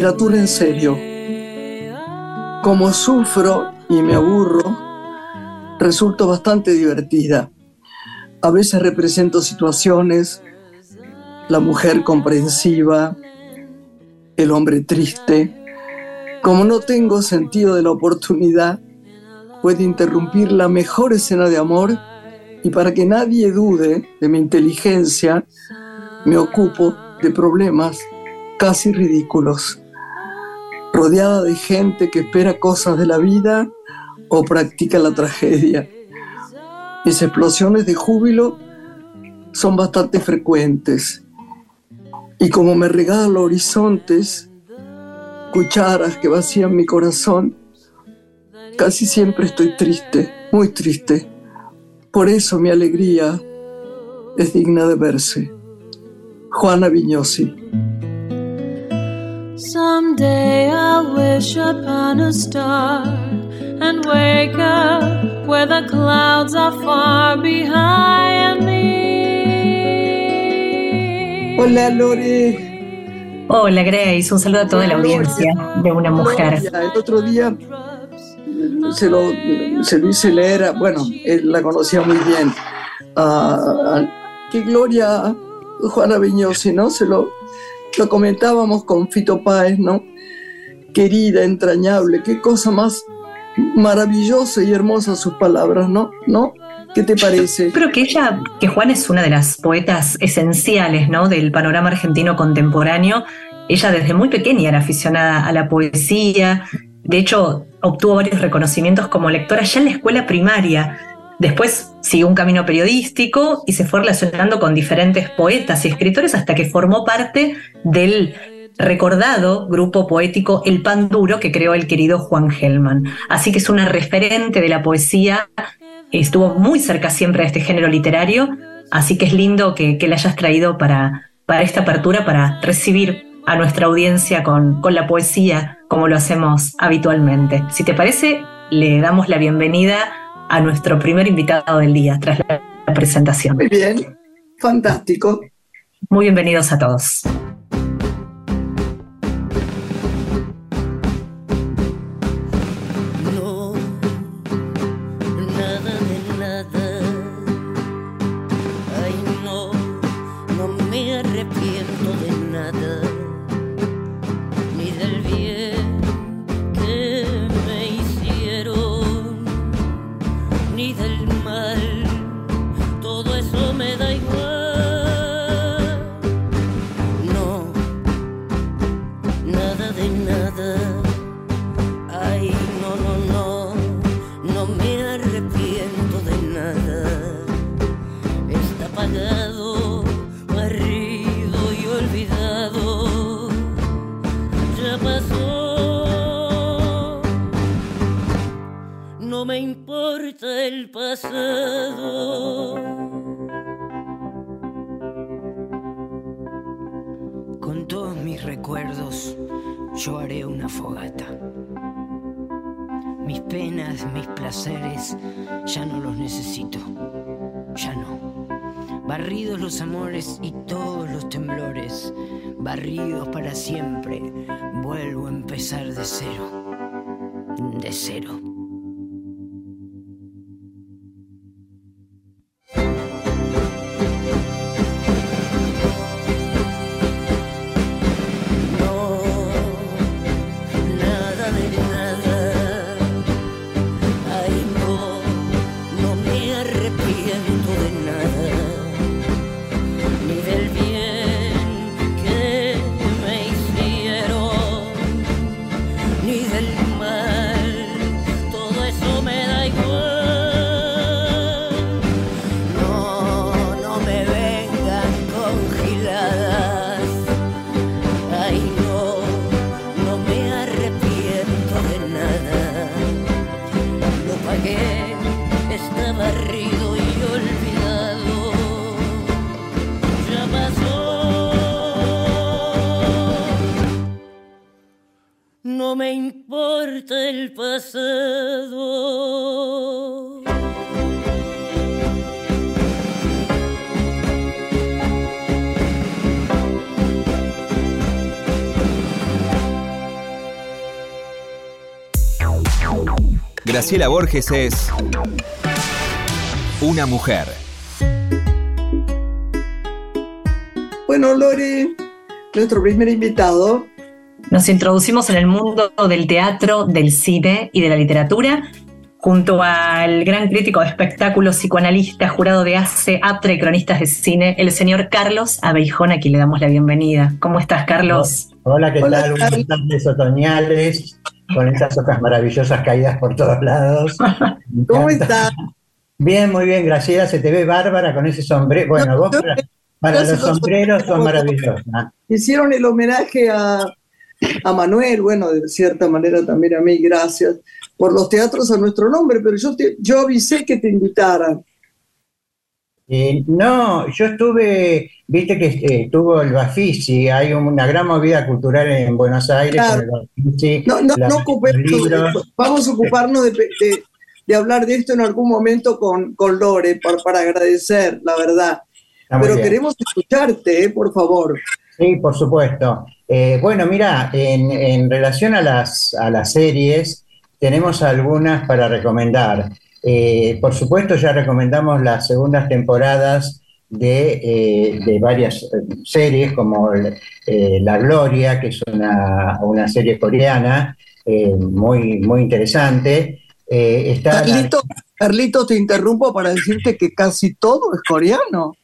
literatura en serio. Como sufro y me aburro, resulto bastante divertida. A veces represento situaciones, la mujer comprensiva, el hombre triste. Como no tengo sentido de la oportunidad, puede interrumpir la mejor escena de amor y para que nadie dude de mi inteligencia, me ocupo de problemas casi ridículos, rodeada de gente que espera cosas de la vida o practica la tragedia. Mis explosiones de júbilo son bastante frecuentes y como me regalan horizontes, cucharas que vacían mi corazón, casi siempre estoy triste, muy triste. Por eso mi alegría es digna de verse. Juana Viñosi. Someday I'll wish upon a star and wake up where the clouds are far behind me. Hola Lore. Hola Grace, un saludo a toda la audiencia de una mujer. El otro día se lo, se lo hice leer, bueno, él la conocía muy bien. qué gloria Juana Viñosi, ¿no? Se lo, lo comentábamos con Fito Páez, ¿no? Querida, entrañable, qué cosa más maravillosa y hermosa sus palabras, ¿no? ¿No? ¿Qué te parece? Creo que ella, que Juan es una de las poetas esenciales, ¿no? Del panorama argentino contemporáneo. Ella desde muy pequeña era aficionada a la poesía. De hecho, obtuvo varios reconocimientos como lectora ya en la escuela primaria. Después siguió un camino periodístico y se fue relacionando con diferentes poetas y escritores hasta que formó parte del recordado grupo poético El Pan Duro que creó el querido Juan Gelman. Así que es una referente de la poesía, estuvo muy cerca siempre de este género literario, así que es lindo que, la hayas traído para, para esta apertura, para recibir a nuestra audiencia con, con la poesía como lo hacemos habitualmente. Si te parece, le damos la bienvenida a nuestro primer invitado del día tras la presentación. Muy bien, fantástico. Muy bienvenidos a todos. de cero. De cero. Graciela Borges es una mujer. Bueno, Lore, nuestro primer invitado. Nos introducimos en el mundo del teatro, del cine y de la literatura junto al gran crítico de espectáculos, psicoanalista, jurado de ACE, aptre y cronistas de cine, el señor Carlos Abeijón, a quien le damos la bienvenida. ¿Cómo estás, Carlos? Hola, ¿qué tal? Buenas tardes otoñales con estas hojas maravillosas caídas por todos lados. ¿Cómo estás? Bien, muy bien, Graciela, se te ve bárbara con ese sombrero. Bueno, vos para, los sombreros son maravillosos. Hicieron el homenaje a, a Manuel, bueno, de cierta manera también a mí, gracias, por los teatros a nuestro nombre, pero yo, yo avisé que te invitaran. Eh, no, yo estuve, viste que eh, tuvo el Bafisi, hay una gran movida cultural en Buenos Aires. no, no, no vamos a ocuparnos de, hablar de esto en algún momento con, con Lore para, para agradecer, la verdad. Pero queremos escucharte, eh, por favor. Sí, por supuesto. bueno, mira, en, en relación a las, a las series, tenemos algunas para recomendar. Eh, por supuesto, ya recomendamos las segundas temporadas de, eh, varias eh, series, como La Gloria, que es una, serie coreana muy, muy interesante. Carlito, te interrumpo para decirte que casi todo es coreano.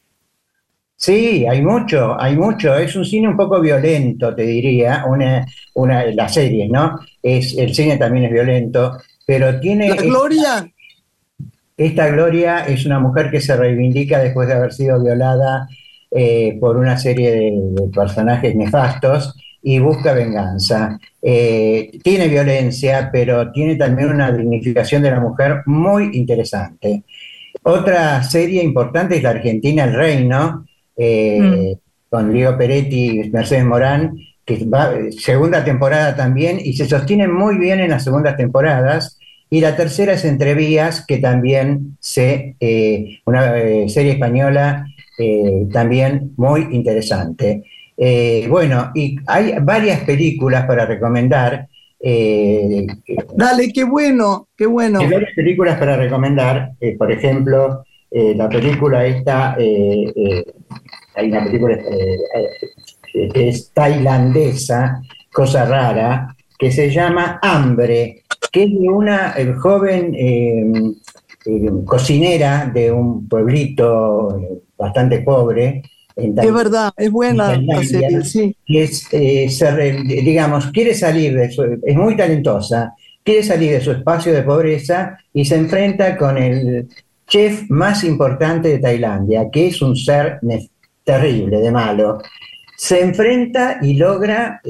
Sí, hay mucho, hay mucho. Es un cine un poco violento, te diría, una, una, las series, ¿no? Es, el cine también es violento, pero tiene... La Gloria esta Gloria es una mujer que se reivindica después de haber sido violada eh, por una serie de, personajes nefastos y busca venganza. Eh, tiene violencia, pero tiene también una dignificación de la mujer muy interesante. Otra serie importante es la Argentina El Reino, eh, mm. con Leo Peretti y Mercedes Morán, que va segunda temporada también y se sostiene muy bien en las segundas temporadas. Y la tercera es Entrevías, que también se, eh, una eh, serie española eh, también muy interesante. bueno, y hay varias películas para recomendar. Dale, qué bueno, qué bueno. Hay varias películas para recomendar, por ejemplo, la película esta, hay una película que es tailandesa, cosa rara, que se llama Hambre, que es de una eh, joven eh, eh, cocinera de un pueblito bastante pobre. es verdad, es buena la serie, sí. Que es, digamos, quiere salir de su, es muy talentosa, quiere salir de su espacio de pobreza y se enfrenta con el chef más importante de Tailandia, que es un ser terrible, de malo. Se enfrenta y logra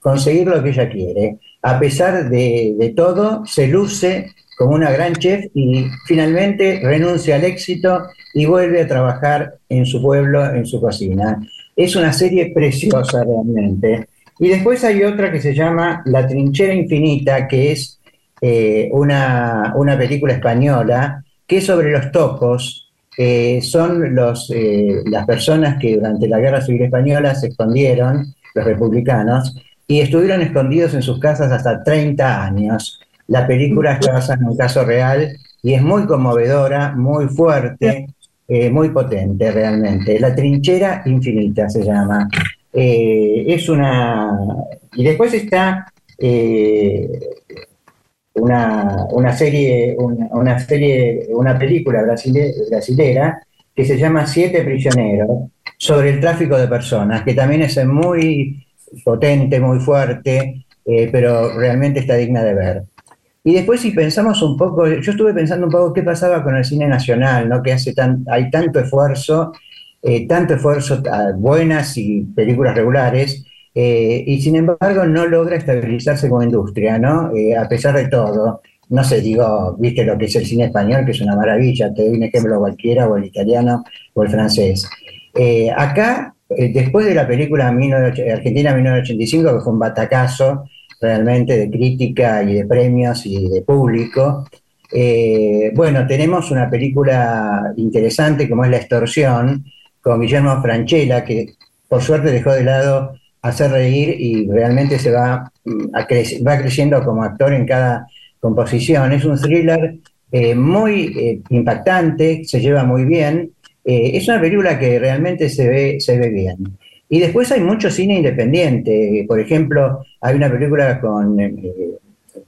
conseguir lo que ella quiere a pesar de, todo, se luce como una gran chef y finalmente renuncia al éxito y vuelve a trabajar en su pueblo, en su cocina. Es una serie preciosa realmente. Y después hay otra que se llama La Trinchera Infinita, que es eh, una, película española que es sobre los topos. Son los, eh, las personas que durante la Guerra Civil Española se escondieron, los republicanos, y estuvieron escondidos en sus casas hasta 30 años. La película está basada en un caso real y es muy conmovedora, muy fuerte, eh, muy potente realmente. La trinchera infinita se llama. Eh, es una. Y después está eh, una, una, serie, una, serie, una película brasilera que se llama Siete Prisioneros sobre el tráfico de personas, que también es muy potente, muy fuerte, eh, pero realmente está digna de ver. Y después si pensamos un poco, yo estuve pensando un poco qué pasaba con el cine nacional, ¿no? que hace tan, hay tanto esfuerzo, eh, tanto esfuerzo, buenas y películas regulares, eh, y sin embargo no logra estabilizarse como industria, ¿no? a pesar de todo. No sé, digo, viste lo que es el cine español, que es una maravilla, te doy un ejemplo cualquiera, o el italiano, o el francés. acá eh, después de la película Argentina 1985, que fue un batacazo realmente de crítica y de premios y de público, eh, bueno, tenemos una película interesante como es La extorsión, con Guillermo Franchella, que por suerte dejó de lado hacer reír y realmente se va, mm, va creciendo como actor en cada composición. Es un thriller eh, muy impactante, se lleva muy bien. Es una película que realmente se ve, se ve bien. Y después hay mucho cine independiente. Por ejemplo, hay una película con,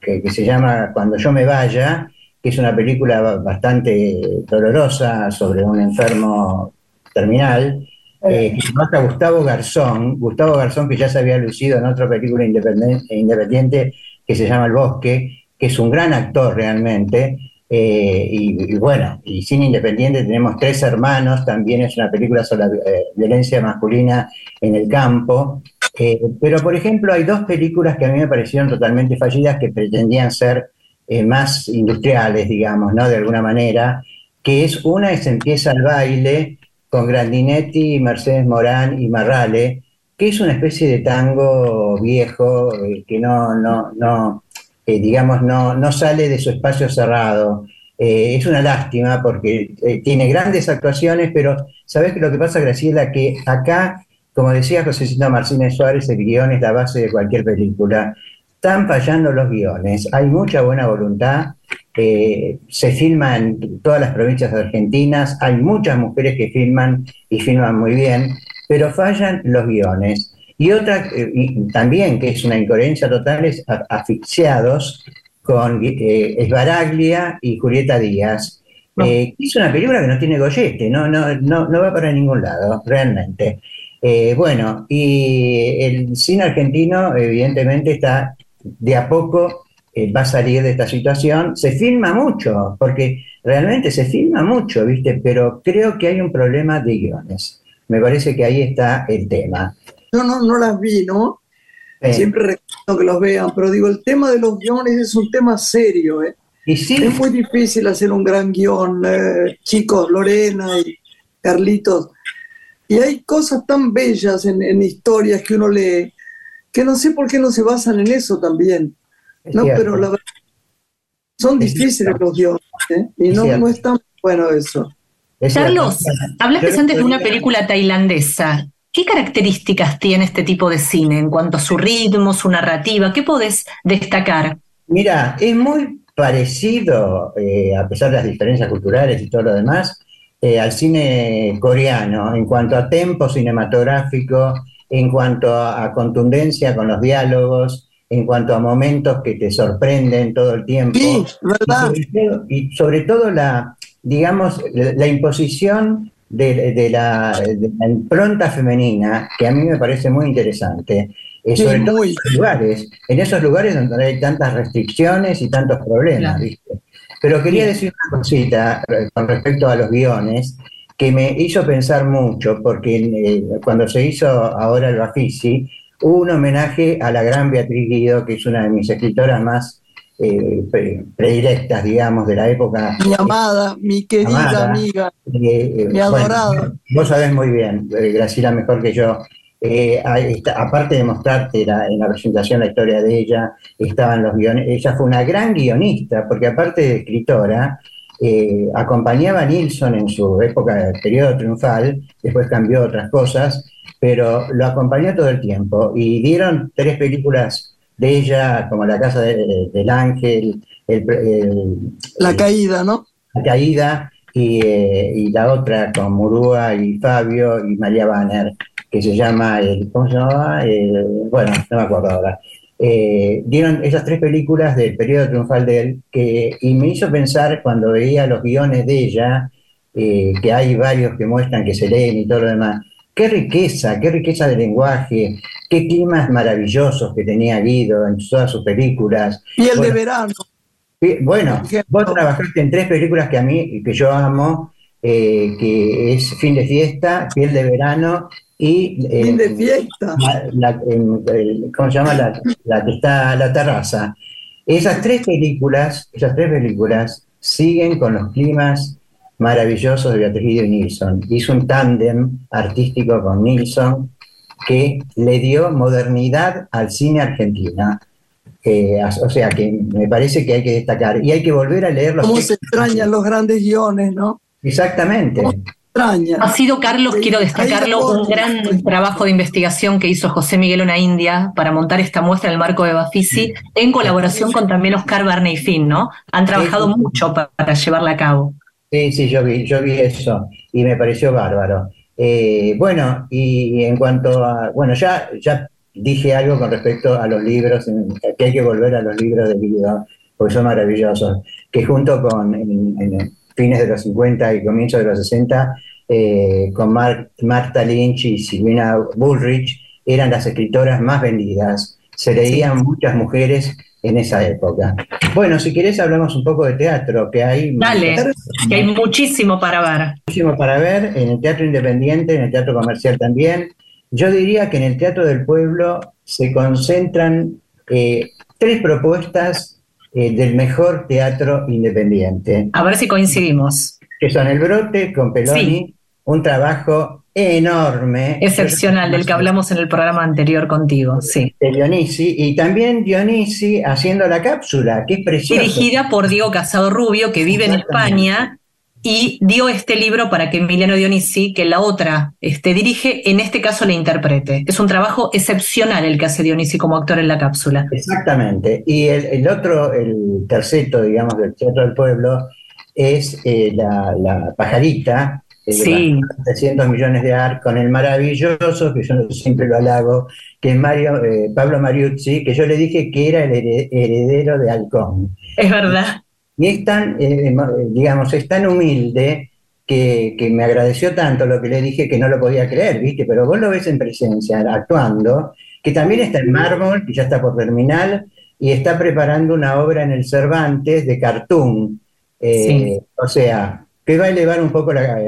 que, que, se llama Cuando yo me vaya, que es una película bastante dolorosa sobre un enfermo terminal, eh, que Gustavo Garzón, Gustavo Garzón que ya se había lucido en otra película independiente que se llama El Bosque, que es un gran actor realmente, eh, y, bueno, y cine independiente tenemos Tres Hermanos, también es una película sobre la eh, violencia masculina en el campo, eh, pero por ejemplo hay dos películas que a mí me parecieron totalmente fallidas que pretendían ser más industriales, digamos, ¿no? De alguna manera, que es una es Empieza el baile, con Grandinetti, Mercedes Morán y Marrale, que es una especie de tango viejo que no, no, no eh, digamos, no, no sale de su espacio cerrado. Eh, es una lástima porque tiene grandes actuaciones, pero ¿sabes lo que pasa, Graciela? Que acá, como decía José Martínez Suárez, el guion es la base de cualquier película. Están fallando los guiones, hay mucha buena voluntad, se filma en todas las provincias argentinas, hay muchas mujeres que filman y filman muy bien, pero fallan los guiones. Y otra, eh, también, que es una incoherencia total, es Asfixiados con eh, Esbaraglia y Julieta Díaz. Eh, es una película que no tiene gollete, no, no, no, no va para ningún lado, realmente. bueno, y el cine argentino, evidentemente, está de a poco eh, va a salir de esta situación. Se filma mucho, porque realmente se filma mucho, ¿viste? Pero creo que hay un problema de guiones. Me parece que ahí está el tema. Yo no, no las vi, ¿no? Siempre recomiendo que los vean, pero digo, el tema de los guiones es un tema serio, ¿eh? Y sí. Es muy difícil hacer un gran guion, eh, chicos, Lorena y Carlitos. Y hay cosas tan bellas en, en historias que uno lee, que no sé por qué no se basan en eso también. No, pero la verdad, son difíciles los dioses, ¿eh? y no, no es tan bueno eso. Carlos, hablaste antes de una película tailandesa. ¿Qué características tiene este tipo de cine en cuanto a su ritmo, su narrativa? ¿Qué podés destacar? Mira, es muy parecido, eh, a pesar de las diferencias culturales y todo lo demás, eh, al cine coreano en cuanto a tempo cinematográfico, en cuanto a contundencia con los diálogos, en cuanto a momentos que te sorprenden todo el tiempo. Y, sobre todo, la, digamos, la, imposición de, la, impronta femenina, que a mí me parece muy interesante. Eh, sobre todo en esos lugares, en esos lugares donde hay tantas restricciones y tantos problemas, Pero quería decir una cosita eh, con respecto a los guiones, que me hizo pensar mucho, porque eh, cuando se hizo ahora el Bafisi, un homenaje a la gran Beatriz Guido, que es una de mis escritoras más eh, predilectas, digamos, de la época. Mi amada, mi querida amiga, eh, eh, mi adorada. vos sabés muy bien, Graciela, mejor que yo. aparte de mostrarte en la presentación la historia de ella, estaban los guiones. Ella fue una gran guionista, porque aparte de escritora, acompañaba a Nilsson en su época periodo triunfal, después cambió otras cosas, pero lo acompañó todo el tiempo y dieron tres películas de ella, como La Casa del Ángel, La Caída, ¿no? La Caída eh, y, la otra con Murúa y Fabio y María Banner, que se llama, el, ¿cómo se llamaba? bueno, no me acuerdo ahora. Eh, dieron esas tres películas del periodo triunfal de él, que, y me hizo pensar cuando veía los guiones de ella, eh, que hay varios que muestran que se leen y todo lo demás, Qué riqueza, qué riqueza de lenguaje, qué climas maravillosos que tenía Guido en todas sus películas. Y el de verano. Bueno, vos trabajaste en tres películas que a mí, que yo amo, eh, que es Fin de Fiesta, Piel de Verano y... Eh, fin de Fiesta. ¿Cómo se llama? La, la que está la terraza. Esas tres películas, esas tres películas siguen con los climas maravilloso de Beatriz y Nilsson. Hizo un tándem artístico con Nilsson que le dio modernidad al cine argentino. o sea que me parece que hay que destacar y hay que volver a leer los. ¿Cómo se extrañan los grandes guiones, no? Exactamente. extraña. Ha sido, Carlos, quiero destacarlo, un gran trabajo de investigación que hizo José Miguel Ona India para montar esta muestra en el marco de Bafisi, en colaboración con también Oscar Barney Finn, ¿no? Han trabajado mucho para, llevarla a cabo. Sí, sí, yo vi, yo vi eso y me pareció bárbaro. Eh, bueno, y en cuanto a, bueno, ya, ya dije algo con respecto a los libros, que hay que volver a los libros de Guido, porque son maravillosos, que junto con en, fines de los 50 y comienzos de los 60, eh, con Marta Lynch y Silvina Bullrich, eran las escritoras más vendidas. Se leían muchas mujeres en esa época. Bueno, si querés hablamos un poco de teatro, que hay... Dale, que hay muchísimo para ver. Muchísimo para ver, en el teatro independiente, en el teatro comercial también. Yo diría que en el Teatro del Pueblo se concentran eh, tres propuestas eh, del mejor teatro independiente. A ver si coincidimos. Que son El Brote con Peloni, un trabajo enorme. Excepcional, del que hablamos en el programa anterior contigo, sí. De Dionisi, y también Dionisi haciendo la cápsula, que es preciosa. Dirigida por Diego Casado Rubio, que vive en España y dio este libro para que Emiliano Dionisi, que la otra este, dirige, en este caso le interprete. Es un trabajo excepcional el que hace Dionisi como actor en la cápsula. Exactamente. Y el, otro, el terceto, digamos, del Teatro del Pueblo, es eh, la, pajarita, de sí. 300 millones de ar, con el maravilloso, que yo siempre lo halago, que es Mario, eh, Pablo Mariuzzi, que yo le dije que era el heredero de Halcón. Es verdad. Y es tan, eh, digamos, es tan humilde que, me agradeció tanto lo que le dije que no lo podía creer, ¿viste? Pero vos lo ves en presencia, actuando, que también está en mármol, que ya está por terminar, y está preparando una obra en el Cervantes de cartoon. Eh, o sea, que va a elevar un poco la,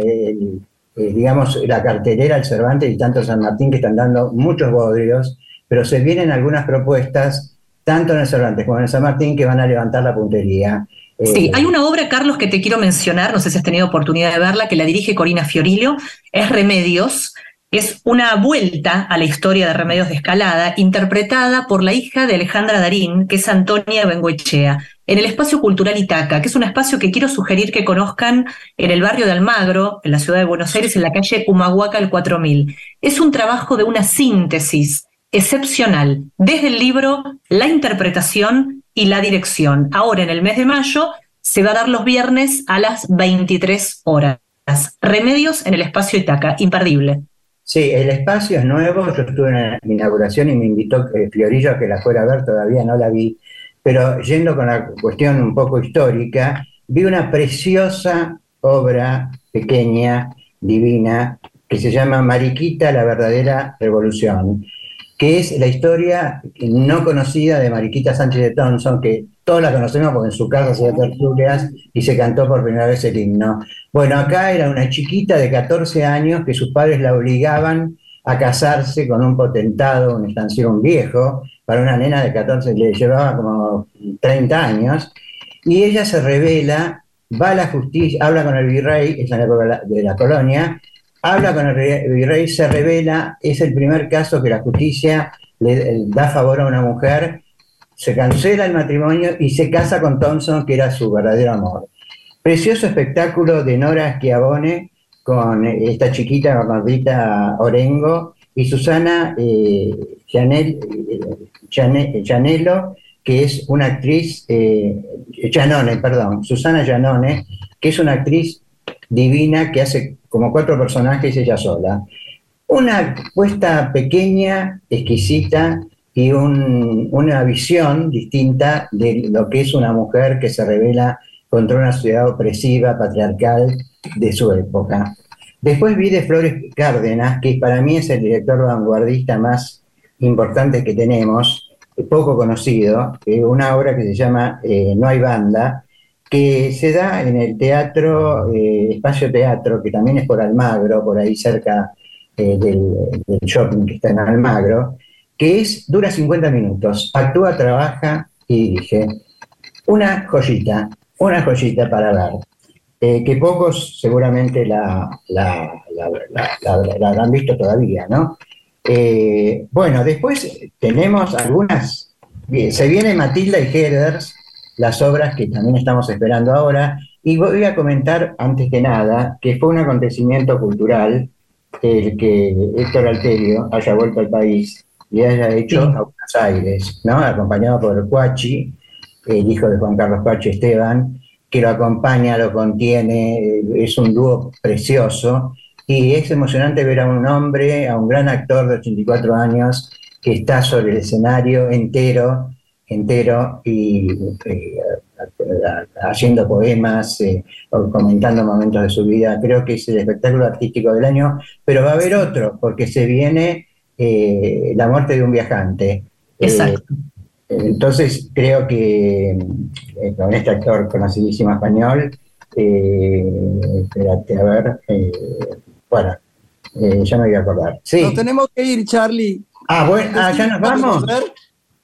digamos, la cartelera al Cervantes y tanto San Martín que están dando muchos bodrios, pero se vienen algunas propuestas, tanto en el Cervantes como en el San Martín, que van a levantar la puntería. Sí, eh, hay una obra, Carlos, que te quiero mencionar, no sé si has tenido oportunidad de verla, que la dirige Corina Fiorillo, es Remedios, es una vuelta a la historia de Remedios de Escalada, interpretada por la hija de Alejandra Darín, que es Antonia Bengoechea, en el espacio cultural Itaca, que es un espacio que quiero sugerir que conozcan en el barrio de Almagro, en la ciudad de Buenos Aires, en la calle Humahuaca el 4000. Es un trabajo de una síntesis excepcional, desde el libro, la interpretación y la dirección. Ahora, en el mes de mayo, se va a dar los viernes a las 23 horas. Remedios en el espacio Itaca, imperdible. Sí, el espacio es nuevo, yo estuve en la inauguración y me invitó eh, Fiorillo a que la fuera a ver, todavía no la vi, pero yendo con la cuestión un poco histórica, vi una preciosa obra pequeña, divina, que se llama Mariquita, la verdadera revolución, que es la historia no conocida de Mariquita Sánchez de Thompson, que todos la conocemos porque en su casa dio tertulias y se cantó por primera vez el himno. Bueno, acá era una chiquita de 14 años que sus padres la obligaban a casarse con un potentado, un estanciero, un viejo, para una nena de 14, le llevaba como 30 años, y ella se revela, va a la justicia, habla con el virrey, es la época de la colonia, habla con el virrey, se revela, es el primer caso que la justicia le da favor a una mujer, se cancela el matrimonio y se casa con Thompson, que era su verdadero amor. Precioso espectáculo de Nora Schiavone con esta chiquita gordita Orengo y Susana eh, eh que es una actriz, eh, perdón, Susana Gianone, que es una actriz divina que hace como cuatro personajes ella sola. Una puesta pequeña, exquisita y una visión distinta de lo que es una mujer que se revela contra una ciudad opresiva, patriarcal de su época. Después vi de Flores Cárdenas, que para mí es el director vanguardista más importante que tenemos, poco conocido, una obra que se llama eh, No hay banda, que se da en el teatro, eh, Espacio Teatro, que también es por Almagro, por ahí cerca eh, del, shopping que está en Almagro, que es, dura 50 minutos, actúa, trabaja y dirige. Una joyita, una joyita para eh, que pocos seguramente la, la, habrán visto todavía, ¿no? Bueno, después tenemos algunas, se viene Matilda y Headers, las obras que también estamos esperando ahora, Y voy a comentar, antes que nada, que fue un acontecimiento cultural el que Héctor Alterio haya vuelto al país y haya hecho a Buenos Aires, ¿no? acompañado por Cuachi, el hijo de Juan Carlos Cuachi Esteban, que lo acompaña, lo contiene, es un dúo precioso y es emocionante ver a un hombre, a un gran actor de 84 años que está sobre el escenario entero, entero y eh, haciendo poemas, eh, o comentando momentos de su vida. Creo que es el espectáculo artístico del año, pero va a haber otro, porque se viene eh, La muerte de un viajante. Exacto. entonces creo que con este actor conocidísimo español, espérate a ver, bueno, ya me voy a acordar. Sí. Nos tenemos que ir, Charlie. Ah, bueno, ah, ya nos vamos.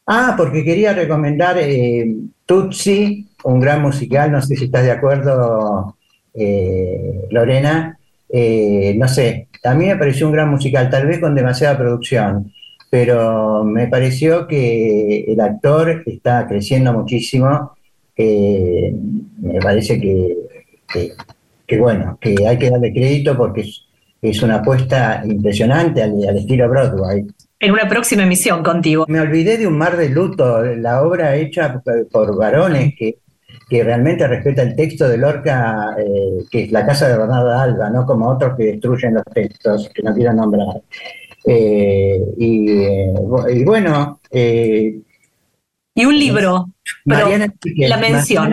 Ah, porque quería recomendar eh, Tutsi, un gran musical, no sé si estás de acuerdo, eh, Lorena. Eh, no sé, a mí me pareció un gran musical, tal vez con demasiada producción, pero me pareció que el actor está creciendo muchísimo. me parece que, que, bueno, que hay que darle crédito porque es, es una apuesta impresionante al estilo Broadway en una próxima emisión contigo. Me olvidé de Un mar de luto, la obra hecha por varones que, que realmente respeta el texto de Lorca, eh, que es La casa de Bernardo Alba, no como otros que destruyen los textos, que no quiero nombrar. Eh, eh, y, bueno... y un libro, Mariana la mención.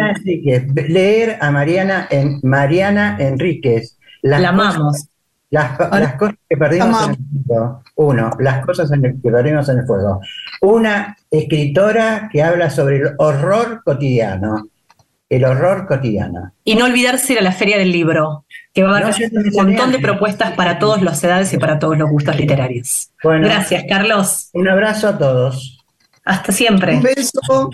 leer a Mariana, en, Mariana Enríquez. la amamos. Las, cosas que perdimos en el fuego. Uno, las cosas que perdimos en el fuego. Una escritora que habla sobre el horror cotidiano. El horror cotidiano. Y no olvidarse de la Feria del Libro, que va a haber un montón de propuestas para todas las edades y para todos los gustos literarios. Gracias, Carlos. Un abrazo a todos. Hasta siempre. Un beso.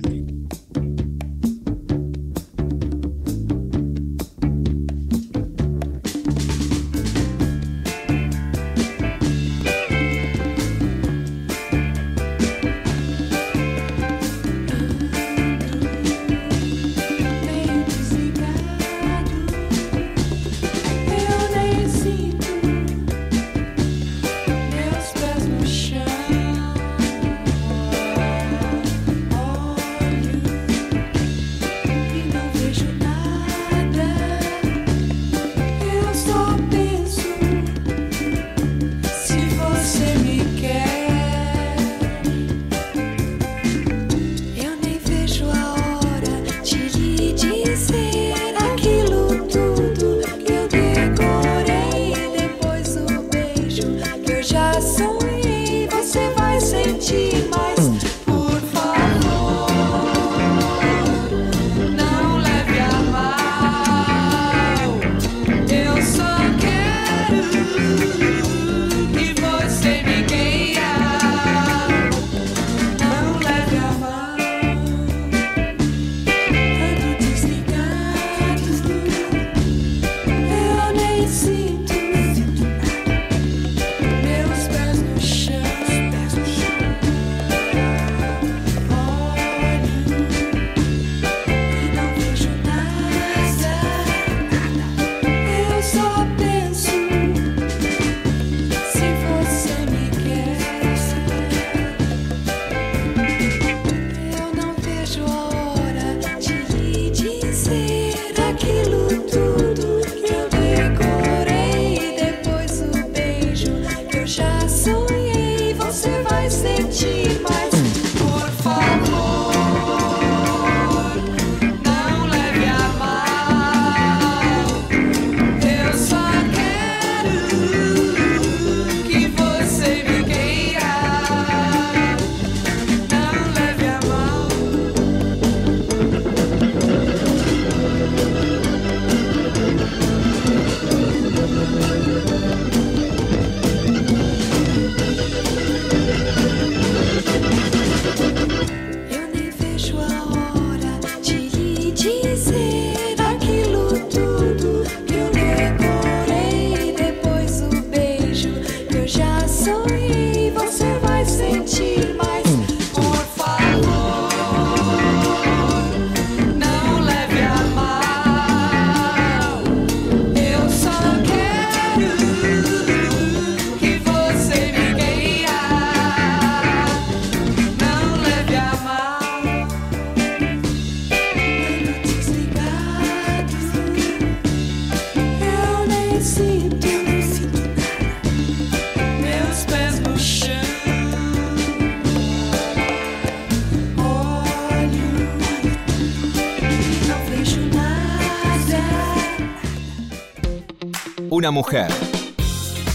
Una mujer.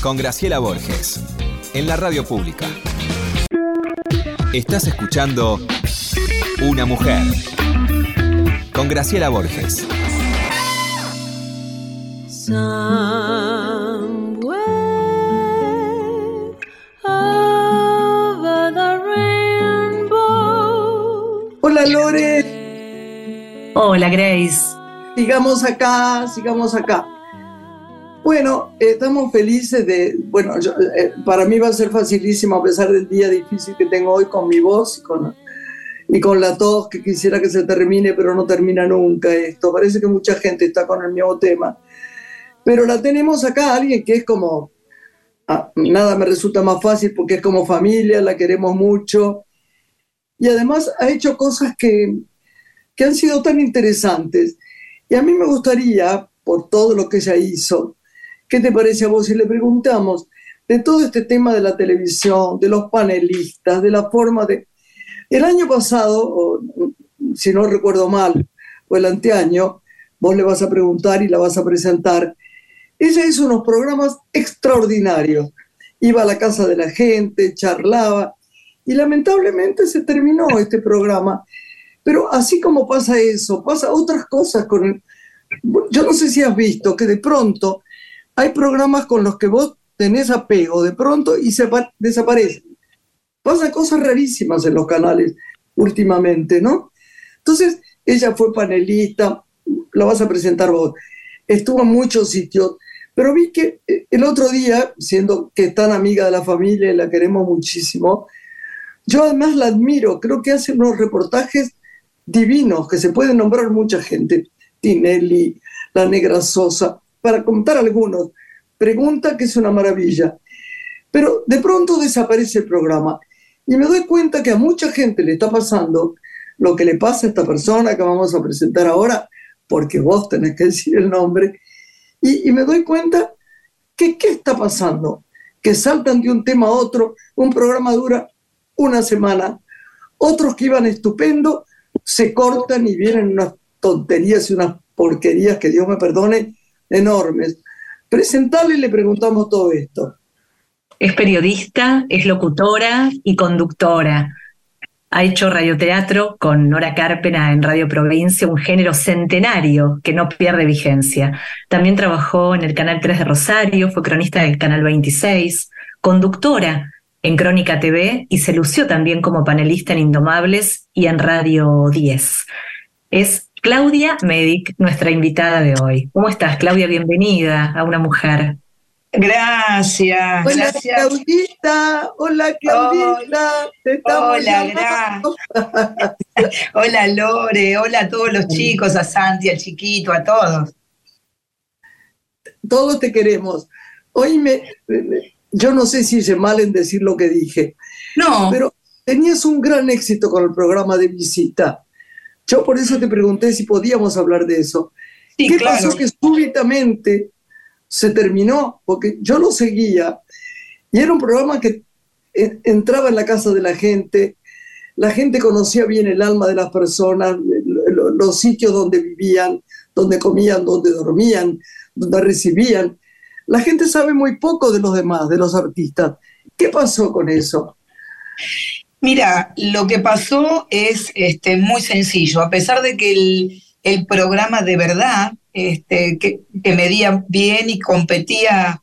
Con Graciela Borges. En la radio pública. Estás escuchando Una mujer. Con Graciela Borges. Hola Lore. Hola Grace. Sigamos acá, sigamos acá. Bueno, estamos felices de, bueno, eh, para mí va a ser facilísimo a pesar del día difícil que tengo hoy con mi voz y con, y con la tos que quisiera que se termine, pero no termina nunca esto. Parece que mucha gente está con el mismo tema. Pero la tenemos acá, alguien que es como, ah, nada me resulta más fácil porque es como familia, la queremos mucho. Y además ha hecho cosas que, que han sido tan interesantes. Y a mí me gustaría, por todo lo que ella hizo, ¿Qué te parece a vos si le preguntamos de todo este tema de la televisión, de los panelistas, de la forma de... El año pasado, si no recuerdo mal, o el anteaño, vos le vas a preguntar y la vas a presentar. Ella hizo unos programas extraordinarios. Iba a la casa de la gente, charlaba, y lamentablemente se terminó este programa. Pero así como pasa eso, pasa otras cosas con el... Yo no sé si has visto que de pronto hay programas con los que vos tenés apego de pronto y se desaparecen. Pasan cosas rarísimas en los canales últimamente, ¿no? Entonces, ella fue panelista, la vas a presentar vos, estuvo en muchos sitios, pero vi que eh, el otro día, siendo que es tan amiga de la familia y la queremos muchísimo, yo además la admiro, creo que hace unos reportajes divinos, que se puede nombrar mucha gente, Tinelli, La Negra Sosa, para contar algunos. Pregunta que es una maravilla. Pero de pronto desaparece el programa y me doy cuenta que a mucha gente le está pasando lo que le pasa a esta persona que vamos a presentar ahora, porque vos tenés que decir el nombre, y, y me doy cuenta que qué está pasando, que saltan de un tema a otro, un programa dura una semana, otros que iban estupendo se cortan y vienen unas tonterías y unas porquerías, que Dios me perdone, enormes. Presentarle y le preguntamos todo esto. Es periodista, es locutora y conductora. Ha hecho radioteatro con Nora Carpena en Radio Provincia, un género centenario que no pierde vigencia. También trabajó en el Canal 3 de Rosario, fue cronista del Canal 26, conductora en Crónica TV y se lució también como panelista en Indomables y en Radio 10. Es Claudia Medic, nuestra invitada de hoy. ¿Cómo estás, Claudia? Bienvenida a Una Mujer. Gracias. Hola, gracias. Claudita. Hola, Claudita. hola, gracias. hola, Lore. Hola a todos los chicos, a Santi, al chiquito, a todos. Todos te queremos. Hoy me, yo no sé si hice mal en decir lo que dije. No. Pero tenías un gran éxito con el programa de visita. Yo por eso te pregunté si podíamos hablar de eso. ¿Qué pasó que súbitamente se terminó? Porque yo lo seguía y era un programa que entraba en la casa de la gente, la gente conocía bien el alma de las personas, los sitios donde vivían, donde comían, donde dormían, donde recibían. La gente sabe muy poco de los demás, de los artistas. ¿Qué pasó con eso? Mira, lo que pasó es este, muy sencillo. A pesar de que el, programa de verdad, este, que, medía bien y competía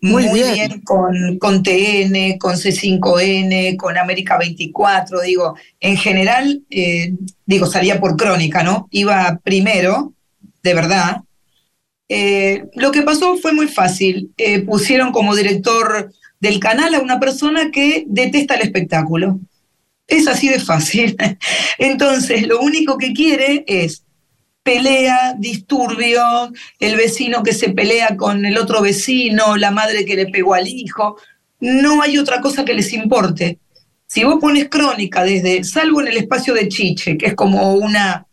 muy, bien. con, con, TN, con C5N, con América 24, digo, en general, eh, digo, salía por crónica, ¿no? Iba primero, de verdad. Eh, lo que pasó fue muy fácil. Eh, pusieron como director del canal a una persona que detesta el espectáculo. Es así de fácil. Entonces, lo único que quiere es pelea, disturbio, el vecino que se pelea con el otro vecino, la madre que le pegó al hijo. No hay otra cosa que les importe. Si vos pones crónica desde, salvo en el espacio de Chiche, que es como una,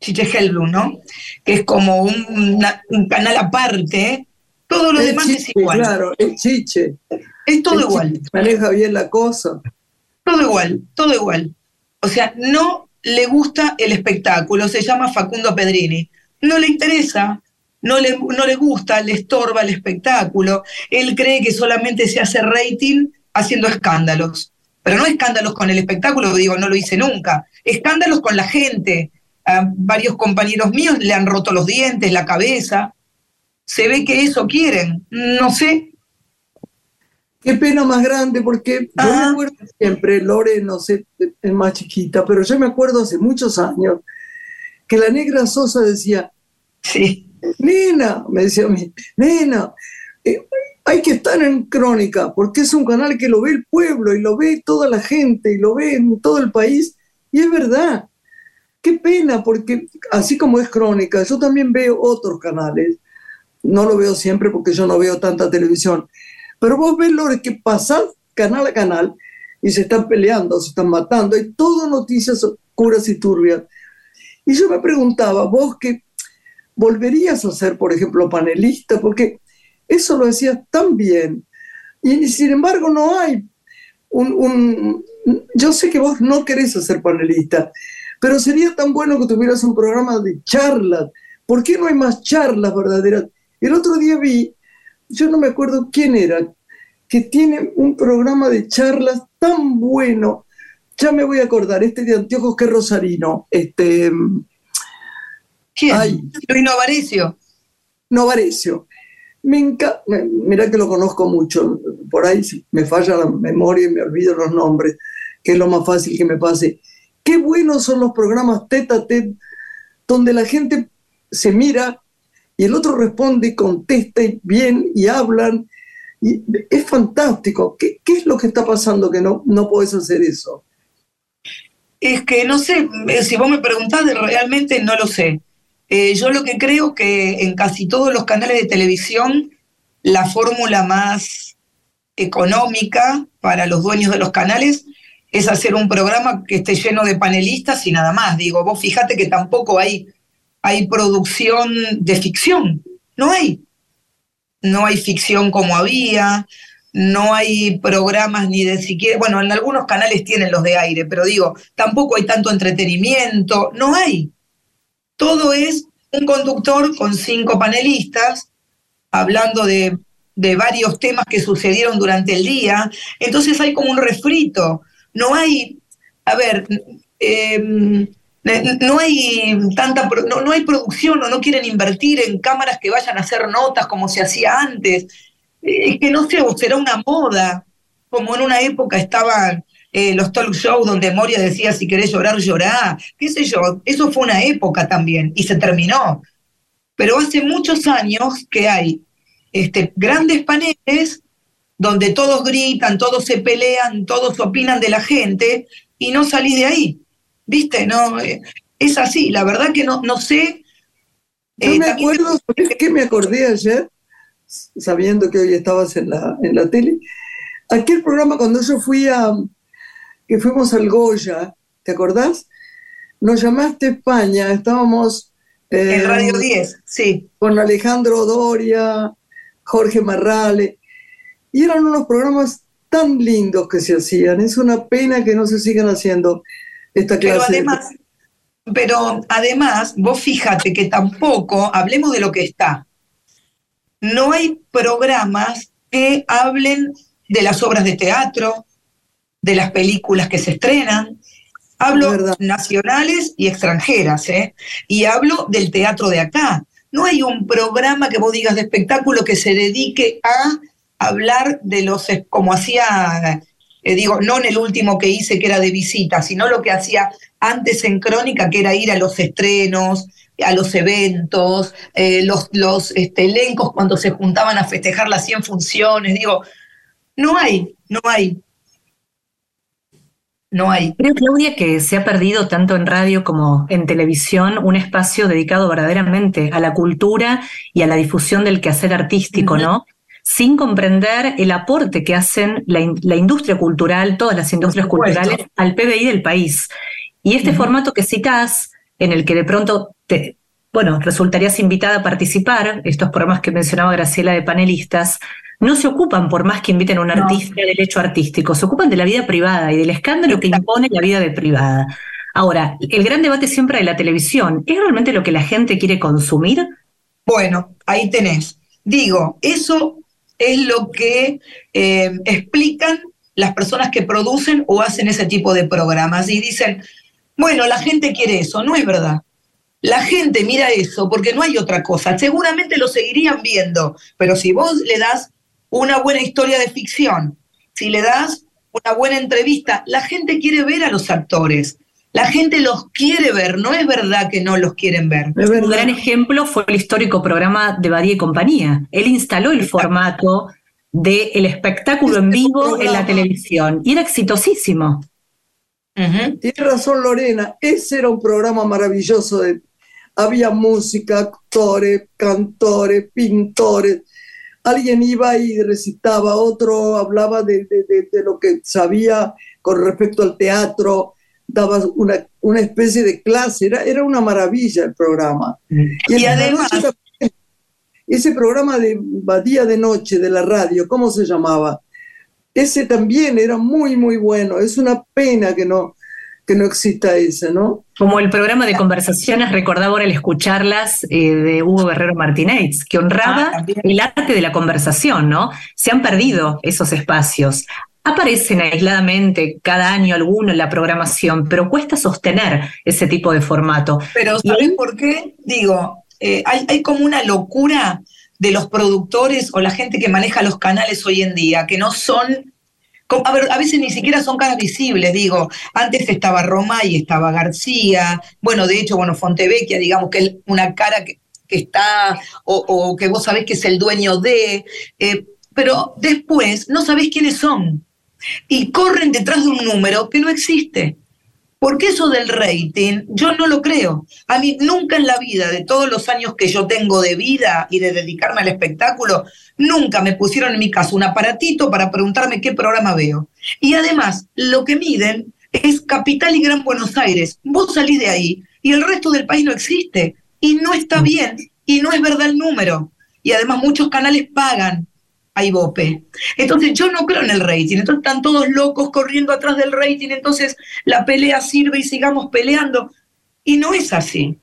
Chiche Hellblum, ¿no? Que es como un, canal aparte, todo lo demás es igual. Claro, es Chiche. Es todo igual. maneja bien la cosa. Todo igual, todo igual. O sea, no le gusta el espectáculo, se llama Facundo Pedrini. No le interesa, no le, no le gusta, le estorba el espectáculo. Él cree que solamente se hace rating haciendo escándalos. Pero no escándalos con el espectáculo, digo, no lo hice nunca. Escándalos con la gente. Varios compañeros míos le han roto los dientes, la cabeza. Se ve que eso quieren. No sé. Qué pena más grande, porque yo me acuerdo siempre, Lore, no sé, es más chiquita, pero yo me acuerdo hace muchos años que la negra Sosa decía, Sí. nena, me decía a mí, nena, eh, hay que estar en Crónica, porque es un canal que lo ve el pueblo y lo ve toda la gente y lo ve en todo el país. Y es verdad. Qué pena, porque así como es Crónica, yo también veo otros canales. No lo veo siempre porque yo no veo tanta televisión. Pero vos ves, Lore, que pasás canal a canal y se están peleando, se están matando, hay todo noticias oscuras y turbias. Y yo me preguntaba, vos que volverías a ser, por ejemplo, panelista, porque eso lo decías tan bien. Y sin embargo no hay un, un- Yo sé que vos no querés ser panelista, pero sería tan bueno que tuvieras un programa de charlas. ¿Por qué no hay más charlas verdaderas? El otro día vi, yo no me acuerdo quién era, que tiene un programa de charlas tan bueno. Ya me voy a acordar, este de anteojos que es Rosarino, este ¿Quién? Ay. Luis Novarecio. Novarecio. Me enca- me- Mira que lo conozco mucho, por ahí me falla la memoria y me olvido los nombres, que es lo más fácil que me pase. Qué buenos son los programas tete a tete, donde la gente se mira y el otro responde y contesta bien y hablan. Y es fantástico. ¿Qué, qué es lo que está pasando que no, no podés hacer eso? Es que no sé, eh, si vos me preguntás, realmente no lo sé. Eh, yo lo que creo que en casi todos los canales de televisión, la fórmula más económica para los dueños de los canales es hacer un programa que esté lleno de panelistas y nada más. Digo, vos fíjate que tampoco hay, hay producción de ficción. No hay. No hay ficción como había, no hay programas ni de siquiera, bueno, en algunos canales tienen los de aire, pero digo, tampoco hay tanto entretenimiento, no hay. Todo es un conductor con cinco panelistas hablando de, de varios temas que sucedieron durante el día, entonces hay como un refrito, no hay, a ver, eh, no hay tanta, no, no hay producción o no quieren invertir en cámaras que vayan a hacer notas como se hacía antes. Eh, Es que no sé, o será una moda, como en una época estaban eh, los talk shows donde Moria decía si querés llorar, llorá, qué sé yo, eso fue una época también y se terminó. Pero hace muchos años que hay este, grandes paneles donde todos gritan, todos se pelean, todos opinan de la gente y no salís de ahí. ¿Viste? No, eh, es así, la verdad que no, no sé. Yo Eh, me acuerdo, ¿sabés qué me acordé ayer? Sabiendo que hoy estabas en la, en la tele. Aquel programa cuando yo fui a, que fuimos al Goya, ¿te acordás? Nos llamaste a España, estábamos eh, En Radio 10, sí. con Alejandro Doria, Jorge Marrale, y eran unos programas tan lindos que se hacían. Es una pena que no se sigan haciendo esta Pero clase además, pero además, vos fíjate que tampoco, hablemos de lo que está, no hay programas que hablen de las obras de teatro, de las películas que se estrenan. Hablo verdad. nacionales y extranjeras, ¿eh? Y hablo del teatro de acá. No hay un programa que vos digas de espectáculo que se dedique a hablar de los, como hacía, eh, digo, no en el último que hice que era de visita, sino lo que hacía antes en Crónica, que era ir a los estrenos, a los eventos, eh, los, los este, elencos cuando se juntaban a festejar las 100 funciones. Digo, no hay, no hay. No hay. Creo, Claudia, que se ha perdido tanto en radio como en televisión un espacio dedicado verdaderamente a la cultura y a la difusión del quehacer artístico. ¿no? Sin comprender el aporte que hacen la, in- la industria cultural, todas las industrias culturales, al PBI del país. Y este formato que citás, en el que de pronto te, bueno, resultarías invitada a participar, estos programas que mencionaba Graciela de panelistas, no se ocupan, por más que inviten a un No. artista del hecho artístico, se ocupan de la vida privada y del escándalo que impone la vida de privada. Ahora, el gran debate siempre de la televisión, ¿es realmente lo que la gente quiere consumir? Bueno, ahí tenés. Digo, eso es lo que eh, explican las personas que producen o hacen ese tipo de programas y dicen, bueno, la gente quiere eso, no es verdad. La gente mira eso porque no hay otra cosa. Seguramente lo seguirían viendo, pero si vos le das una buena historia de ficción, si le das una buena entrevista, la gente quiere ver a los actores. La gente los quiere ver, no es verdad que no los quieren ver. Un gran ejemplo fue el histórico programa de Badía y compañía. Él instaló el formato del espectáculo en vivo en la televisión y era exitosísimo. Tiene razón Lorena, ese era un programa maravilloso. De, había música, actores, cantores, pintores. Alguien iba y recitaba, otro hablaba de, de lo que sabía con respecto al teatro, daba una, una especie de clase, era, era una maravilla el programa. Y, además... ese programa de Badía de Noche de la radio, ¿cómo se llamaba? Ese también era muy, muy bueno. Es una pena que no, que no exista ese, ¿no? Como el programa de conversaciones, recordaba ahora el escucharlas eh, de Hugo Guerrero Martínez, que honraba ah, el arte de la conversación, ¿no? Se han perdido esos espacios. Aparecen aisladamente cada año alguno en la programación, pero cuesta sostener ese tipo de formato. Pero ¿saben por qué? Digo, eh, hay, hay como una locura de los productores o la gente que maneja los canales hoy en día, que no son a, ver, a, veces ni siquiera son caras visibles, digo, antes estaba Roma y estaba García, bueno, de hecho, bueno, Fontevecchia, digamos que es una cara que, está, o, que vos sabés que es el dueño de, eh, pero después no sabés quiénes son y corren detrás de un número que no existe. Porque eso del rating, yo no lo creo. A mí nunca en la vida, de todos los años que yo tengo de vida y de dedicarme al espectáculo, nunca me pusieron en mi casa un aparatito para preguntarme qué programa veo. Y además, lo que miden es Capital y Gran Buenos Aires. Vos salís de ahí y el resto del país no existe. Y no está bien. Y no es verdad el número. Y además muchos canales pagan a Ibope. Entonces yo no creo en el rating, entonces están todos locos corriendo atrás del rating, entonces la pelea sirve y sigamos peleando. Y no es así.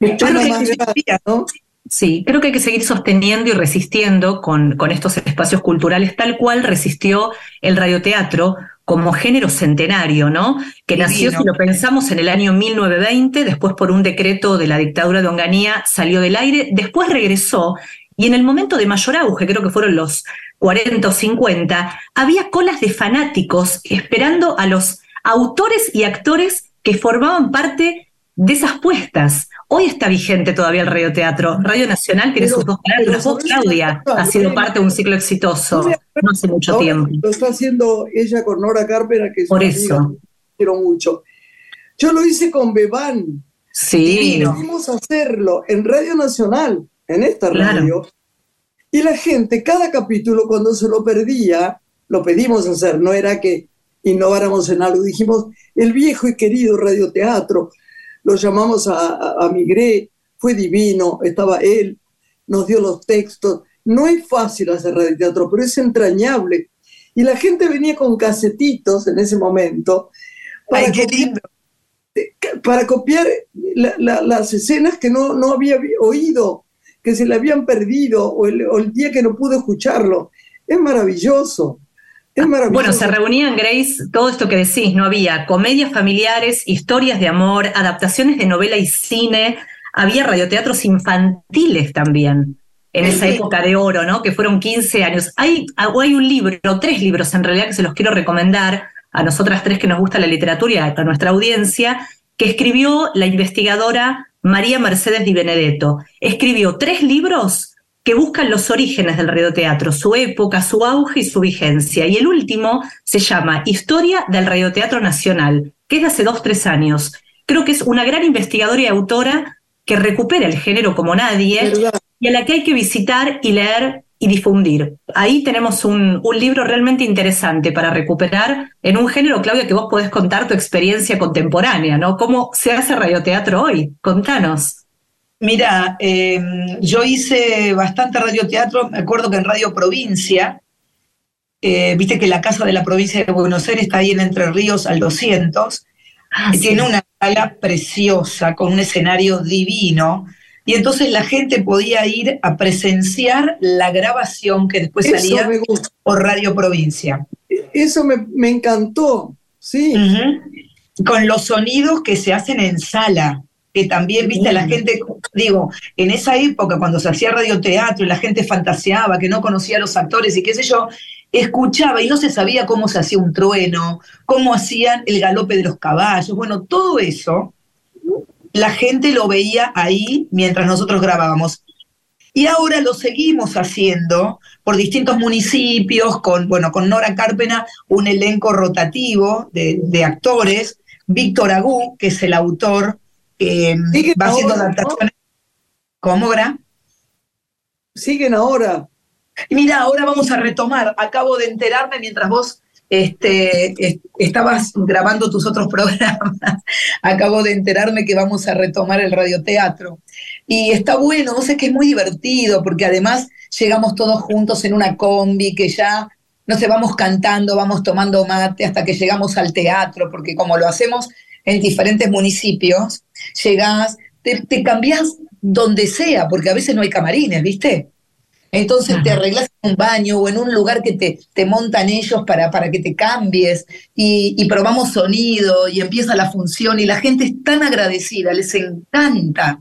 Sí, creo que hay que seguir sosteniendo y resistiendo con, con estos espacios culturales tal cual resistió el radioteatro como género centenario, ¿no? Que nació, si lo pensamos, en el año 1920, después por un decreto de la dictadura de Onganía salió del aire, después regresó y en el momento de mayor auge, creo que fueron los 40 o 50, había colas de fanáticos esperando a los autores y actores que formaban parte de esas puestas. Hoy está vigente todavía el radioteatro. Radio Nacional tiene sus dos canales. Vos, Claudia, ha sido parte de un ciclo exitoso no hace mucho tiempo. Lo está haciendo ella con Nora Carpena, que es Por eso. quiero mucho. Yo lo hice con Bebán. Sí. Y pudimos hacerlo en Radio Nacional en esta radio. Y la gente, cada capítulo, cuando se lo perdía, lo pedimos hacer, no era que innováramos en algo, dijimos, el viejo y querido radioteatro, lo llamamos a, a, Migré, fue divino, estaba él, nos dio los textos. No es fácil hacer radioteatro, pero es entrañable. Y la gente venía con casetitos en ese momento para, copiar, para copiar las escenas que no, no había oído que se le habían perdido o el, día que no pudo escucharlo. Es maravilloso. Es maravilloso. Bueno, se reunían, Grace, todo esto que decís, ¿no? Había comedias familiares, historias de amor, adaptaciones de novela y cine, había radioteatros infantiles también, en esa época de oro, ¿no? Que fueron 15 años. Hay, hay un libro, tres libros en realidad que se los quiero recomendar a nosotras tres que nos gusta la literatura y a nuestra audiencia, que escribió la investigadora María Mercedes Di Benedetto. Escribió tres libros que buscan los orígenes del radioteatro, su época, su auge y su vigencia. Y el último se llama Historia del Radioteatro Nacional, que es de hace dos, tres años. Creo que es una gran investigadora y autora que recupera el género como nadie y a la que hay que visitar y leer y difundir. Ahí tenemos un, libro realmente interesante para recuperar en un género, Claudia, que vos podés contar tu experiencia contemporánea, ¿no? ¿Cómo se hace radioteatro hoy? Contanos. Mira, em, yo hice bastante radioteatro, me acuerdo que en Radio Provincia, eh, viste que la Casa de la Provincia de Buenos Aires está ahí en Entre Ríos al 200, ah, tiene una sala preciosa, con un escenario divino, y entonces la gente podía ir a presenciar la grabación que después salía por Radio Provincia. Eso me, encantó, sí. Con los sonidos que se hacen en sala, que también, viste, la gente, digo, en esa época cuando se hacía radioteatro y la gente fantaseaba, que no conocía a los actores y qué sé yo, escuchaba y no se sabía cómo se hacía un trueno, cómo hacían el galope de los caballos, bueno, todo eso la gente lo veía ahí mientras nosotros grabábamos. Y ahora lo seguimos haciendo por distintos municipios, con, bueno, con Nora Carpena, un elenco rotativo de, actores, Víctor Agú, que es el autor, que va haciendo adaptaciones. ¿Cómo, Gra? Siguen ahora. Mira, ahora vamos a retomar. Acabo de enterarme mientras vos este, estabas grabando tus otros programas. Acabo de enterarme que vamos a retomar el radioteatro. Y está bueno, no sé que es muy divertido, porque además llegamos todos juntos en una combi que ya, no sé, vamos cantando, vamos tomando mate hasta que llegamos al teatro, porque como lo hacemos en diferentes municipios, llegás, te, te cambias donde sea, porque a veces no hay camarines, ¿viste? Entonces te arreglas en un baño o en un lugar que te, te montan ellos para, para que te cambies y, probamos sonido y empieza la función y la gente es tan agradecida, les encanta.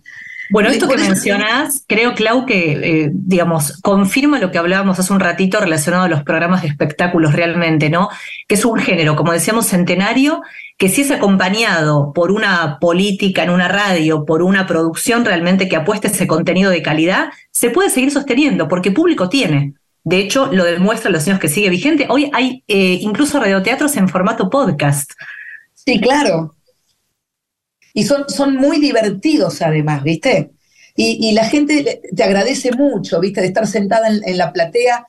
Bueno, esto que mencionas, creo, Clau, que, eh, digamos, confirma lo que hablábamos hace un ratito relacionado a los programas de espectáculos realmente, ¿no? Que es un género, como decíamos, centenario que si es acompañado por una política en una radio, por una producción realmente que apueste ese contenido de calidad, se puede seguir sosteniendo porque público tiene. De hecho, lo demuestran los años que sigue vigente. Hoy hay eh, incluso radioteatros en formato podcast. Sí, claro. Y son, son muy divertidos además, ¿viste? Y, la gente te agradece mucho, ¿viste? De estar sentada en la platea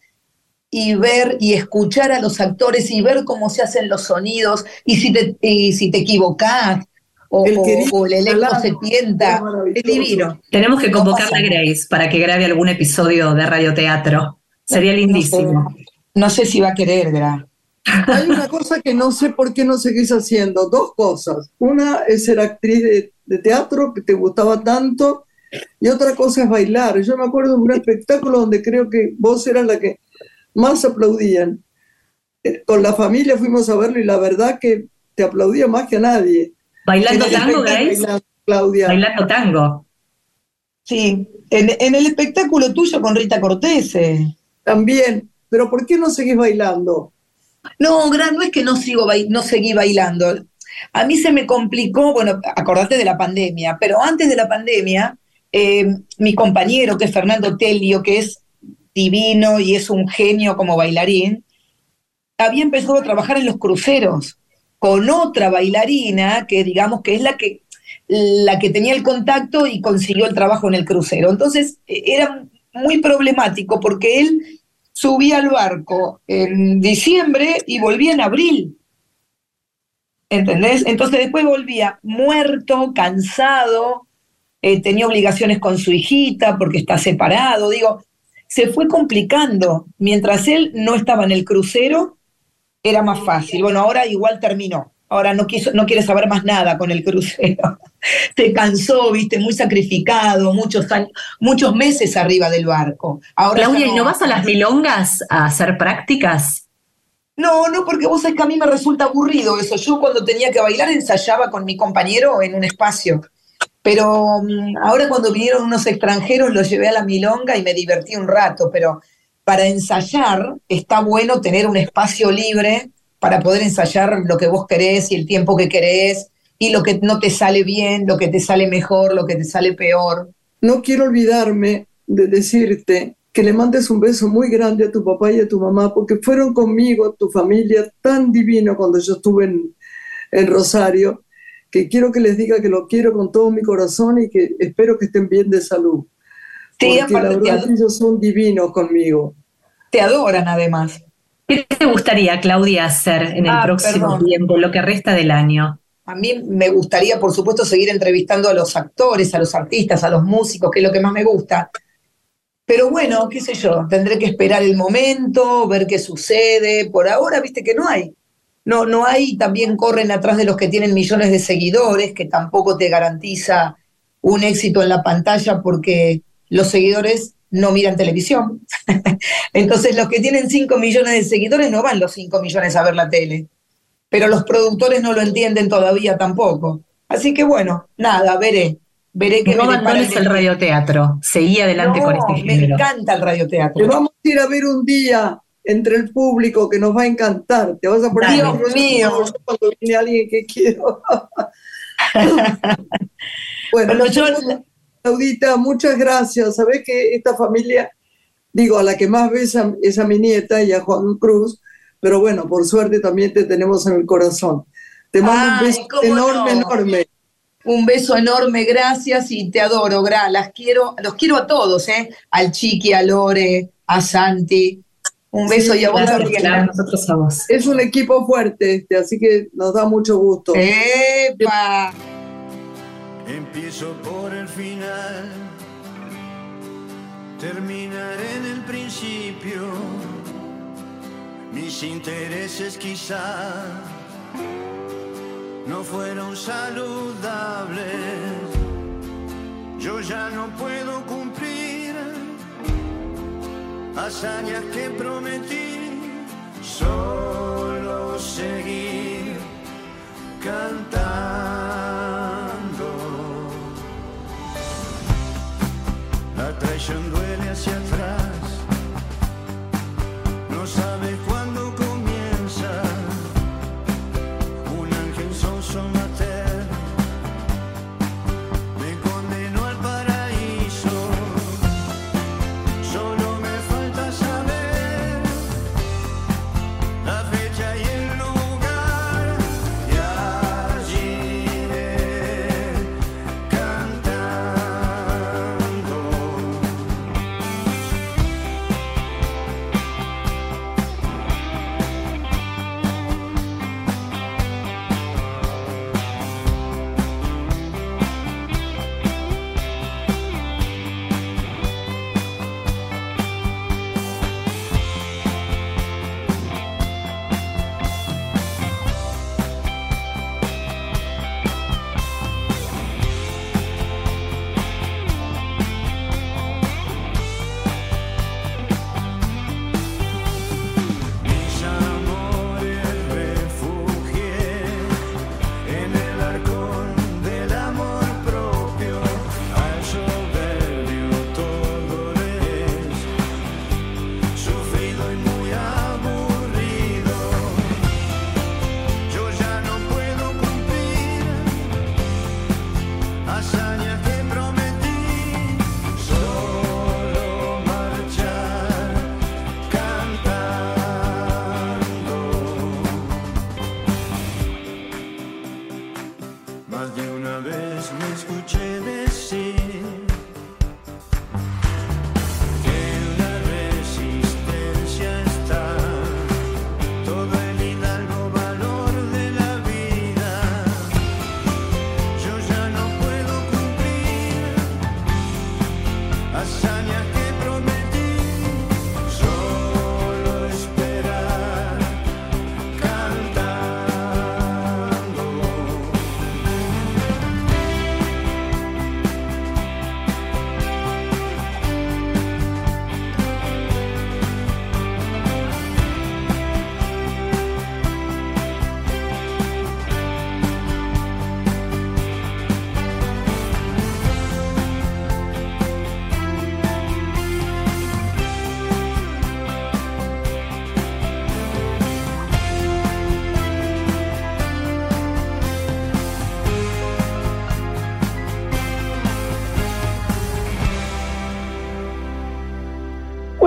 y ver y escuchar a los actores y ver cómo se hacen los sonidos y si te, si te equivocás o el, elenco se tienta. Es divino. Tenemos que convocar a Grace para que grabe algún episodio de radioteatro. Sería lindísimo. No sé, si va a querer, Gra. Hay una cosa que no sé por qué no seguís haciendo. Dos cosas. Una es ser actriz de, de teatro que te gustaba tanto y otra cosa es bailar. Yo me acuerdo de un espectáculo donde creo que vos eras la que más aplaudían. Eh, con la familia fuimos a verlo y la verdad que te aplaudía más que a nadie. ¿Bailando tango, Grace? Claudia. Bailando tango. Sí, en, el espectáculo tuyo con Rita Cortese. También, pero ¿por qué no seguís bailando? No, Gran, no es que no, sigo no seguí bailando. A mí se me complicó, bueno, acordate de la pandemia, pero antes de la pandemia, eh, mi compañero, que es Fernando Telio, que es divino y es un genio como bailarín, había empezado a trabajar en los cruceros con otra bailarina que digamos que es la que la que tenía el contacto y consiguió el trabajo en el crucero. Entonces e, era muy problemático porque él subía al barco en diciembre y volvía en abril. ¿Entendés? Entonces después volvía muerto, cansado, eh, tenía obligaciones con su hijita porque está separado. Digo, se fue complicando. Mientras él no estaba en el crucero, era más fácil. Bueno, ahora igual terminó. Ahora no, quiso, no quiere saber más nada con el crucero. Se cansó, viste, muy sacrificado, muchos años, muchos meses arriba del barco. Ahora Claudia, no, ¿y no vas a las milongas a hacer prácticas? No, no, porque vos sabés que a mí me resulta aburrido eso. Yo cuando tenía que bailar ensayaba con mi compañero en un espacio. Pero mm, ahora cuando vinieron unos extranjeros los llevé a la milonga y me divertí un rato, pero para ensayar está bueno tener un espacio libre para poder ensayar lo que vos querés y el tiempo que querés y lo que no te sale bien, lo que te sale mejor, lo que te sale peor. No quiero olvidarme de decirte que le mandes un beso muy grande a tu papá y a tu mamá porque fueron conmigo, tu familia, tan divino cuando yo estuve en, en Rosario que quiero que les diga que lo quiero con todo mi corazón y que espero que estén bien de salud. Sí, porque la verdad ellos son divinos conmigo. Te adoran además. ¿Qué te gustaría, Claudia, hacer en el ah, próximo tiempo, lo que resta del año? A mí me gustaría, por supuesto, seguir entrevistando a los actores, a los artistas, a los músicos, que es lo que más me gusta. Pero bueno, qué sé yo, tendré que esperar el momento, ver qué sucede. Por ahora, viste que no hay no, no hay, también corren atrás de los que tienen millones de seguidores, que tampoco te garantiza un éxito en la pantalla porque los seguidores no miran televisión. Entonces los que tienen 5 millones de seguidores no van los 5 millones a ver la tele. Pero los productores no lo entienden todavía tampoco. Así que bueno, nada, veré. Veré que no abandones el radioteatro. Seguí adelante con este género. Me encanta el radioteatro. Te vamos a ir a ver un día entre el público que nos va a encantar. Te vas a poner Dios mío. cuando viene alguien que quiero. bueno, bueno yo, Claudita, muchas gracias. Sabes que esta familia, digo, a la que más besa es a mi nieta y a Juan Cruz, pero bueno, por suerte también te tenemos en el corazón. Te mando un beso enorme, enorme. Un beso enorme, gracias y te adoro, Gra. Las quiero, los quiero a todos, ¿eh? Al Chiqui, a Lore, a Santi. Un beso y a vos también. nosotros a vos. Es un equipo fuerte este, así que nos da mucho gusto. ¡Epa! Empiezo por el final, terminaré en el principio. Mis intereses quizá no fueron saludables. Yo ya no puedo cumplir hazañas que prometí,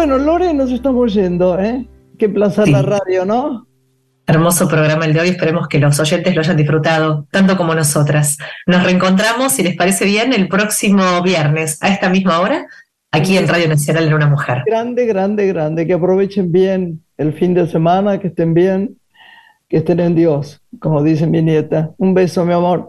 Bueno, Lore, nos estamos yendo, ¿eh? Qué placer Sí. la radio, ¿no? Hermoso programa el de hoy, esperemos que los oyentes lo hayan disfrutado, tanto como nosotras. Nos reencontramos, si les parece bien, el próximo viernes, a esta misma hora, aquí en Radio Nacional en Una Mujer. Grande, grande, grande. Que aprovechen bien el fin de semana, que estén bien, que estén en Dios, como dice mi nieta. Un beso, mi amor.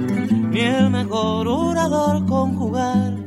ni el mejor orador conjugar.